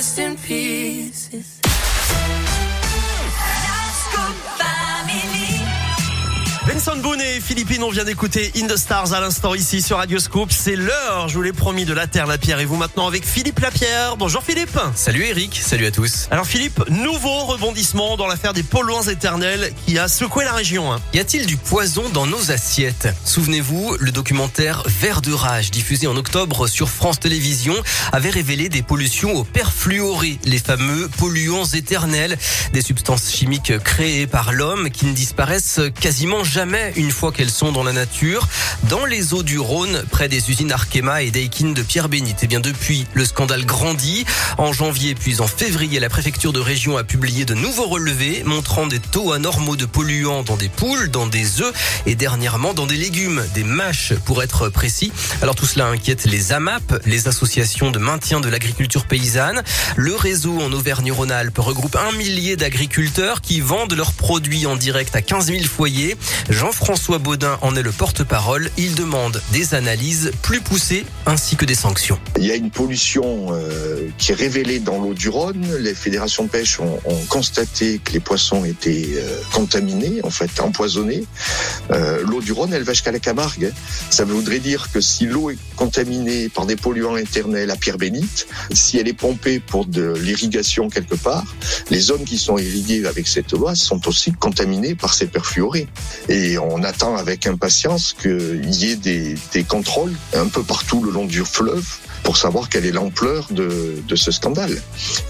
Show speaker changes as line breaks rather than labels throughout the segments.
rest in pieces.
Benson Boone et Philippine, on vient d'écouter In the Stars à l'instant ici sur Radio Scoop. C'est l'heure, je vous l'ai promis, de la Terre, la Pierre. Et vous maintenant avec Philippe Lapierre. Bonjour Philippe.
Salut Eric, salut à tous.
Alors Philippe, nouveau rebondissement dans l'affaire des polluants éternels qui a secoué la région. hein.
Y a-t-il du poison dans nos assiettes? Souvenez-vous, le documentaire Vert de rage, diffusé en octobre sur France Télévisions, avait révélé des pollutions au perfluoré, les fameux polluants éternels, des substances chimiques créées par l'homme qui ne disparaissent quasiment jamais une fois qu'elles sont dans la nature. Dans les eaux du Rhône, près des usines Arkema et Daikin de Pierre-Bénite. Et bien depuis, le scandale grandit. En janvier puis en février, la préfecture de région a publié de nouveaux relevés montrant des taux anormaux de polluants dans des poules, dans des œufs et dernièrement dans des légumes, des mâches pour être précis. Alors tout cela inquiète les AMAP, les associations de maintien de l'agriculture paysanne. Le réseau en Auvergne-Rhône-Alpes regroupe un millier d'agriculteurs qui vendent leurs produits en direct à 15 000 foyers. Jean-François Baudin en est le porte-parole. Il demande des analyses plus poussées ainsi que des sanctions.
Il y a une pollution euh, qui est révélée dans l'eau du Rhône. Les fédérations de pêche ont, constaté que les poissons étaient euh, contaminés, en fait empoisonnés. Euh, l'eau du Rhône, elle va jusqu'à la Camargue. hein. Ça voudrait dire que si l'eau est contaminée par des polluants éternels à Pierre-Bénite, si elle est pompée pour de l'irrigation quelque part, les zones qui sont irriguées avec cette eau sont aussi contaminées par ces perfluorés. On attend avec impatience qu'il y ait des, des contrôles un peu partout le long du fleuve pour savoir quelle est l'ampleur de, de ce scandale.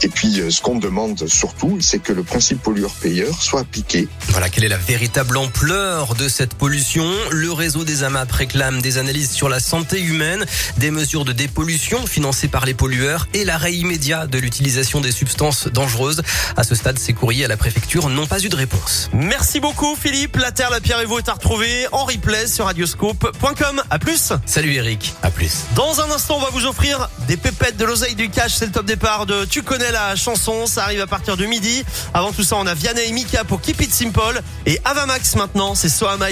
Et puis, euh, ce qu'on demande surtout, c'est que le principe pollueur-payeur soit appliqué.
Voilà quelle est la véritable ampleur de cette pollution. Le réseau des AMAP réclame des analyses sur la santé humaine, des mesures de dépollution financées par les pollueurs et l'arrêt immédiat de l'utilisation des substances dangereuses. À ce stade, ces courriers à la préfecture n'ont pas eu de réponse.
Merci beaucoup Philippe. La Terre, la Pierre et vous est à retrouver en replay sur radioscope.com. À plus.
Salut Eric, à plus.
Dans un instant, on va vous offrir des pépettes de l'oseille du cash. C'est le top départ de Tu connais la chanson. Ça arrive à partir de midi. Avant tout ça, on a Vianney et Mika pour Keep It Simple. Et Avamax maintenant, c'est So Am I